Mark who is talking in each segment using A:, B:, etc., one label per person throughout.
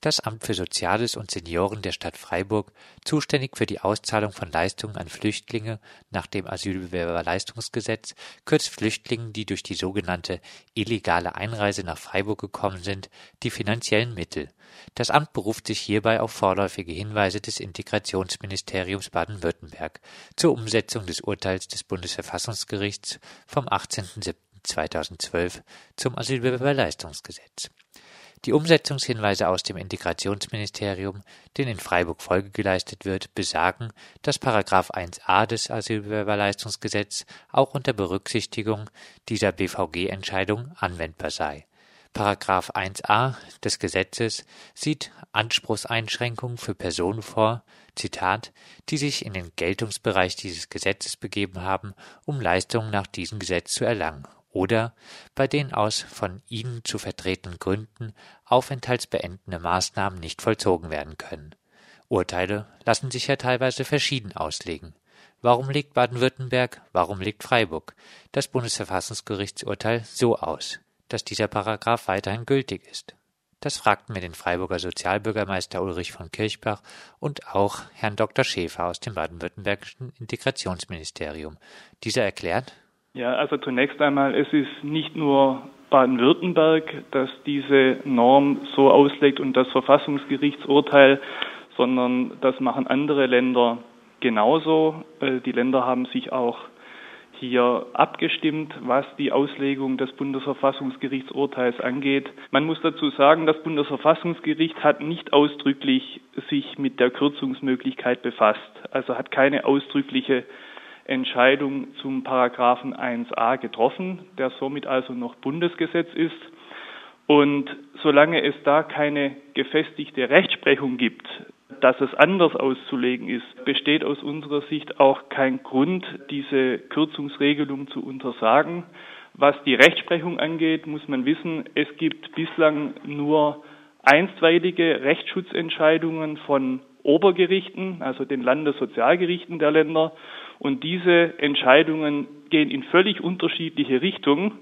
A: das Amt für Soziales und Senioren der Stadt Freiburg, zuständig für die Auszahlung von Leistungen an Flüchtlinge nach dem Asylbewerberleistungsgesetz, kürzt Flüchtlingen, die durch die sogenannte illegale Einreise nach Freiburg gekommen sind, die finanziellen Mittel. Das Amt beruft sich hierbei auf vorläufige Hinweise des Integrationsministeriums Baden-Württemberg zur Umsetzung des Urteils des Bundesverfassungsgerichts vom 18.07.2012 zum Asylbewerberleistungsgesetz. Die Umsetzungshinweise aus dem Integrationsministerium, denen in Freiburg Folge geleistet wird, besagen, dass § 1a des Asylbewerberleistungsgesetz auch unter Berücksichtigung dieser BVG-Entscheidung anwendbar sei. § 1a des Gesetzes sieht Anspruchseinschränkungen für Personen vor, Zitat, die sich in den Geltungsbereich dieses Gesetzes begeben haben, um Leistungen nach diesem Gesetz zu erlangen oder bei denen aus von ihnen zu vertretenen Gründen aufenthaltsbeendende Maßnahmen nicht vollzogen werden können. Urteile lassen sich ja teilweise verschieden auslegen. Warum legt Baden-Württemberg, warum legt Freiburg das Bundesverfassungsgerichtsurteil so aus, dass dieser Paragraph weiterhin gültig ist? Das fragten wir den Freiburger Sozialbürgermeister Ulrich von Kirchbach und auch Herrn Dr. Schäfer aus dem baden-württembergischen Integrationsministerium. Dieser erklärt,
B: ja, also zunächst einmal, es ist nicht nur Baden-Württemberg, das diese Norm so auslegt und das Verfassungsgerichtsurteil, sondern das machen andere Länder genauso. Äh, die Länder haben sich auch hier abgestimmt, was die Auslegung des Bundesverfassungsgerichtsurteils angeht. Man muss dazu sagen, das Bundesverfassungsgericht hat nicht ausdrücklich sich mit der Kürzungsmöglichkeit befasst, also hat keine ausdrückliche Entscheidung zum Paragraphen 1a getroffen, der somit also noch Bundesgesetz ist. Und solange es da keine gefestigte Rechtsprechung gibt, dass es anders auszulegen ist, besteht aus unserer Sicht auch kein Grund, diese Kürzungsregelung zu untersagen. Was die Rechtsprechung angeht, muss man wissen, es gibt bislang nur einstweilige Rechtsschutzentscheidungen von Obergerichten, also den Landessozialgerichten der Länder. Und diese Entscheidungen gehen in völlig unterschiedliche Richtungen.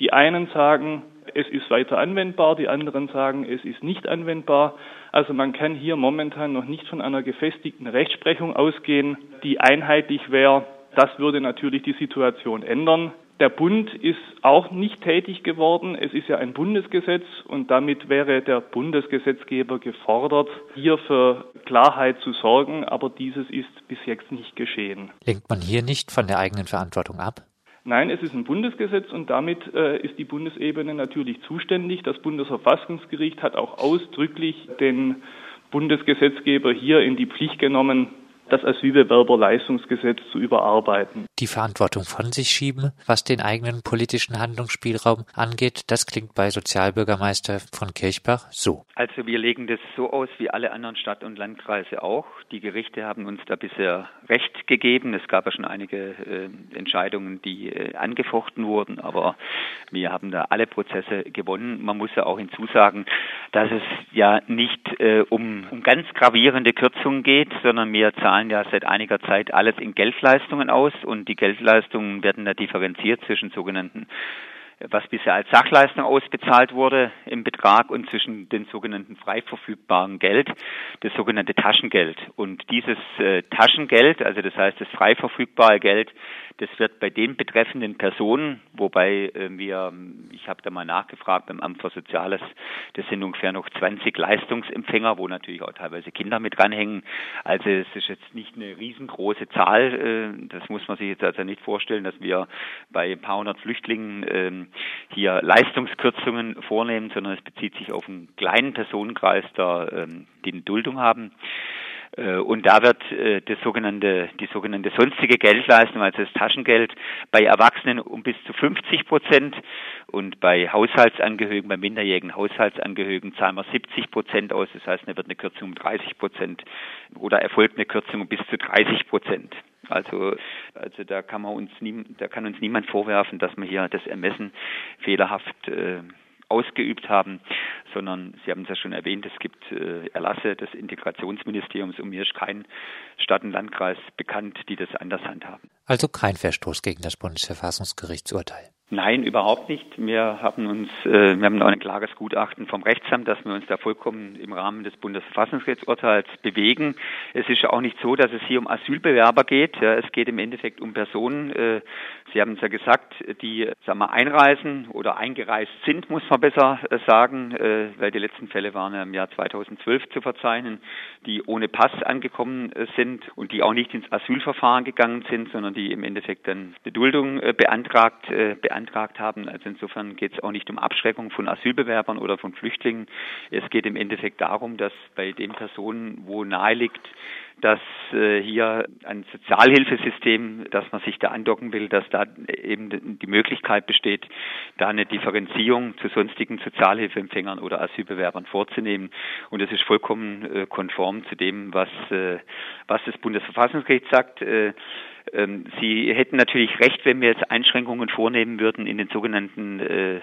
B: Die einen sagen, es ist weiter anwendbar, die anderen sagen, es ist nicht anwendbar. Also man kann hier momentan noch nicht von einer gefestigten Rechtsprechung ausgehen, die einheitlich wäre. Das würde natürlich die Situation ändern. Der Bund ist auch nicht tätig geworden. Es ist ja ein Bundesgesetz und damit wäre der Bundesgesetzgeber gefordert, hier für Klarheit zu sorgen, aber dieses ist bis jetzt nicht geschehen.
A: Lenkt man hier nicht von der eigenen Verantwortung ab?
B: Nein, es ist ein Bundesgesetz und damit äh, ist die Bundesebene natürlich zuständig. Das Bundesverfassungsgericht hat auch ausdrücklich den Bundesgesetzgeber hier in die Pflicht genommen, das Asylbewerberleistungsgesetz zu überarbeiten.
A: Die Verantwortung von sich schieben, was den eigenen politischen Handlungsspielraum angeht, das klingt bei Sozialbürgermeister von Kirchbach so.
C: Also wir legen das so aus wie alle anderen Stadt- und Landkreise auch. Die Gerichte haben uns da bisher Recht gegeben. Es gab ja schon einige äh, Entscheidungen, die äh, angefochten wurden, aber wir haben da alle Prozesse gewonnen. Man muss ja auch hinzusagen, dass es ja nicht äh, um, um ganz gravierende Kürzungen geht, sondern wir zahlen ja seit einiger Zeit alles in Geldleistungen aus und die Geldleistungen werden da differenziert zwischen sogenannten was bisher als Sachleistung ausbezahlt wurde im Betrag und zwischen den sogenannten frei verfügbaren Geld, das sogenannte Taschengeld. Und dieses äh, Taschengeld, also das heißt das frei verfügbare Geld, das wird bei den betreffenden Personen, wobei äh, wir, ich habe da mal nachgefragt beim Amt für Soziales, das sind ungefähr noch 20 Leistungsempfänger, wo natürlich auch teilweise Kinder mit dranhängen. Also es ist jetzt nicht eine riesengroße Zahl. Äh, das muss man sich jetzt also nicht vorstellen, dass wir bei ein paar hundert Flüchtlingen hier Leistungskürzungen vornehmen, sondern es bezieht sich auf einen kleinen Personenkreis, der, äh, die eine Duldung haben. Äh, und da wird äh, das sogenannte, die sogenannte sonstige Geldleistung, also das Taschengeld, bei Erwachsenen um bis zu 50 Prozent und bei Haushaltsangehörigen, bei minderjährigen Haushaltsangehörigen zahlen wir 70 Prozent aus. Das heißt, da wird eine Kürzung um 30 Prozent oder erfolgt eine Kürzung um bis zu 30 Prozent. Also, also da kann man uns nie, da kann uns niemand vorwerfen, dass man hier das Ermessen fehlerhaft äh, ausgeübt haben, sondern Sie haben es ja schon erwähnt, es gibt äh, Erlasse des Integrationsministeriums und mir ist kein Stadt und Landkreis bekannt, die das anders handhaben.
A: Also kein Verstoß gegen das Bundesverfassungsgerichtsurteil.
C: Nein, überhaupt nicht. Wir haben uns, äh, wir haben auch ein klares Gutachten vom Rechtsamt, dass wir uns da vollkommen im Rahmen des Bundesverfassungsgerichtsurteils bewegen. Es ist ja auch nicht so, dass es hier um Asylbewerber geht. Ja, es geht im Endeffekt um Personen. Äh, Sie haben es ja gesagt, die, sagen wir, einreisen oder eingereist sind, muss man besser äh, sagen, äh, weil die letzten Fälle waren ja im Jahr 2012 zu verzeichnen, die ohne Pass angekommen äh, sind und die auch nicht ins Asylverfahren gegangen sind, sondern die im Endeffekt dann Beduldung beantragt beantragt haben. Also insofern geht es auch nicht um Abschreckung von Asylbewerbern oder von Flüchtlingen. Es geht im Endeffekt darum, dass bei den Personen, wo nahe liegt, dass äh, hier ein Sozialhilfesystem, dass man sich da andocken will, dass da eben die Möglichkeit besteht, da eine Differenzierung zu sonstigen Sozialhilfeempfängern oder Asylbewerbern vorzunehmen. Und das ist vollkommen äh, konform zu dem, was, äh, was das Bundesverfassungsgericht sagt. Äh, ähm, Sie hätten natürlich recht, wenn wir jetzt Einschränkungen vornehmen würden in den sogenannten, äh,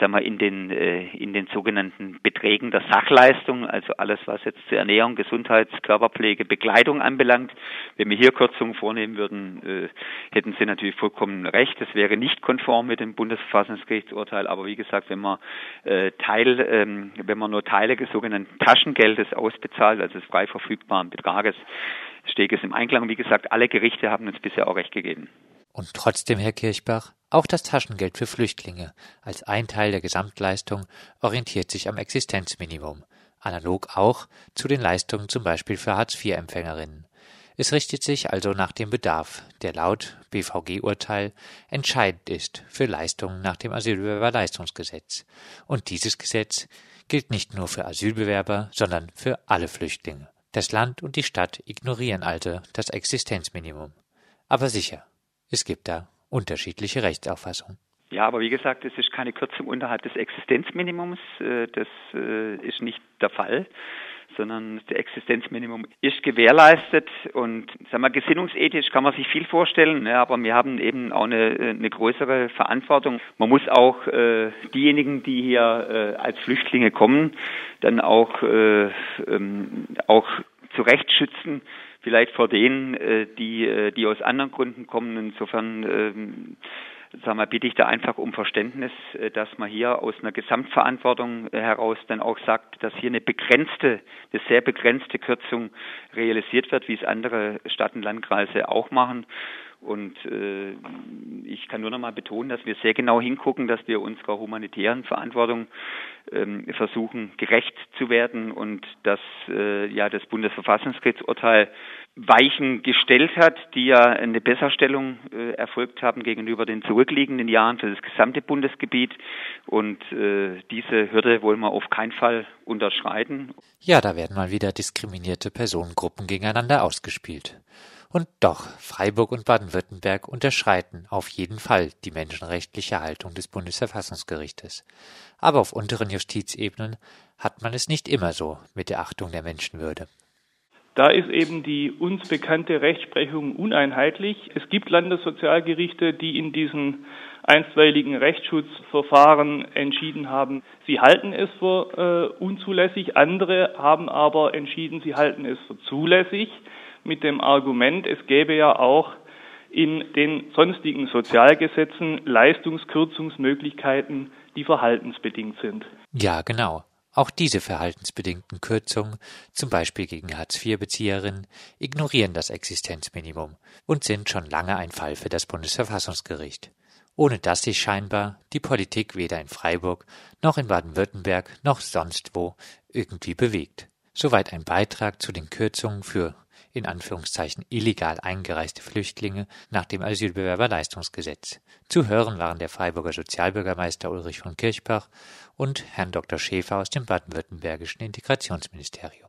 C: sagen wir, in den äh, in den sogenannten Beträgen der Sachleistung, also alles, was jetzt zur Ernährung, Gesundheits, Körperpflege, Bekleidung anbelangt. Wenn wir hier Kürzungen vornehmen würden, äh, hätten Sie natürlich vollkommen recht. Das wäre nicht konform mit dem Bundesverfassungsgerichtsurteil. Aber wie gesagt, wenn man äh, Teil, ähm, wenn man nur Teile des sogenannten Taschengeldes ausbezahlt, also des frei verfügbaren Betrages, steht es im Einklang. Wie gesagt, alle Gerichte haben uns bisher auch recht gegeben.
A: Und trotzdem, Herr Kirchbach, auch das Taschengeld für Flüchtlinge als ein Teil der Gesamtleistung orientiert sich am Existenzminimum, analog auch zu den Leistungen zum Beispiel für Hartz-IV-Empfängerinnen. Es richtet sich also nach dem Bedarf, der laut BVG-Urteil entscheidend ist für Leistungen nach dem Asylbewerberleistungsgesetz. Und dieses Gesetz gilt nicht nur für Asylbewerber, sondern für alle Flüchtlinge. Das Land und die Stadt ignorieren also das Existenzminimum. Aber sicher, es gibt da unterschiedliche Rechtsauffassungen.
C: Ja, aber wie gesagt, es ist keine Kürzung unterhalb des Existenzminimums. Äh, das äh, ist nicht der Fall sondern das Existenzminimum ist gewährleistet und sagen wir, gesinnungsethisch kann man sich viel vorstellen, ja, aber wir haben eben auch eine, eine größere Verantwortung. Man muss auch äh, diejenigen, die hier äh, als Flüchtlinge kommen, dann auch, äh, auch zurecht schützen, vielleicht vor denen, äh, die, äh, die aus anderen Gründen kommen. Insofern ähm, sag mal, bitte ich da einfach um Verständnis, äh, dass man hier aus einer Gesamtverantwortung äh, heraus dann auch sagt, dass hier eine begrenzte, eine sehr begrenzte Kürzung realisiert wird, wie es andere Stadt- und Landkreise auch machen. Und äh, ich kann nur noch mal betonen, dass wir sehr genau hingucken, dass wir unserer humanitären Verantwortung ähm, versuchen, gerecht zu werden und dass äh, ja das Bundesverfassungsgerichtsurteil Weichen gestellt hat, die ja eine Besserstellung äh, erfolgt haben gegenüber den zurückliegenden Jahren für das gesamte Bundesgebiet. Und äh, diese Hürde wollen wir auf keinen Fall unterschreiten.
A: Ja, da werden mal wieder diskriminierte Personengruppen gegeneinander ausgespielt. Und doch, Freiburg und Baden-Württemberg unterschreiten auf jeden Fall die menschenrechtliche Haltung des Bundesverfassungsgerichtes. Aber auf unteren Justizebenen hat man es nicht immer so mit der Achtung der Menschenwürde.
B: Da ist eben die uns bekannte Rechtsprechung uneinheitlich. Es gibt Landessozialgerichte, die in diesen einstweiligen Rechtsschutzverfahren entschieden haben, sie halten es für äh, unzulässig. Andere haben aber entschieden, sie halten es für zulässig mit dem Argument, es gäbe ja auch in den sonstigen Sozialgesetzen Leistungskürzungsmöglichkeiten, die verhaltensbedingt sind.
A: Ja, genau. Auch diese verhaltensbedingten Kürzungen, zum Beispiel gegen Hartz-IV-Bezieherinnen, ignorieren das Existenzminimum und sind schon lange ein Fall für das Bundesverfassungsgericht, ohne dass sich scheinbar die Politik weder in Freiburg noch in Baden-Württemberg noch sonst wo irgendwie bewegt. Soweit ein Beitrag zu den Kürzungen für in Anführungszeichen illegal eingereiste Flüchtlinge nach dem Asylbewerberleistungsgesetz. Zu hören waren der Freiburger Sozialbürgermeister Ulrich von Kirchbach und Herrn Dr. Schäfer aus dem baden-württembergischen Integrationsministerium.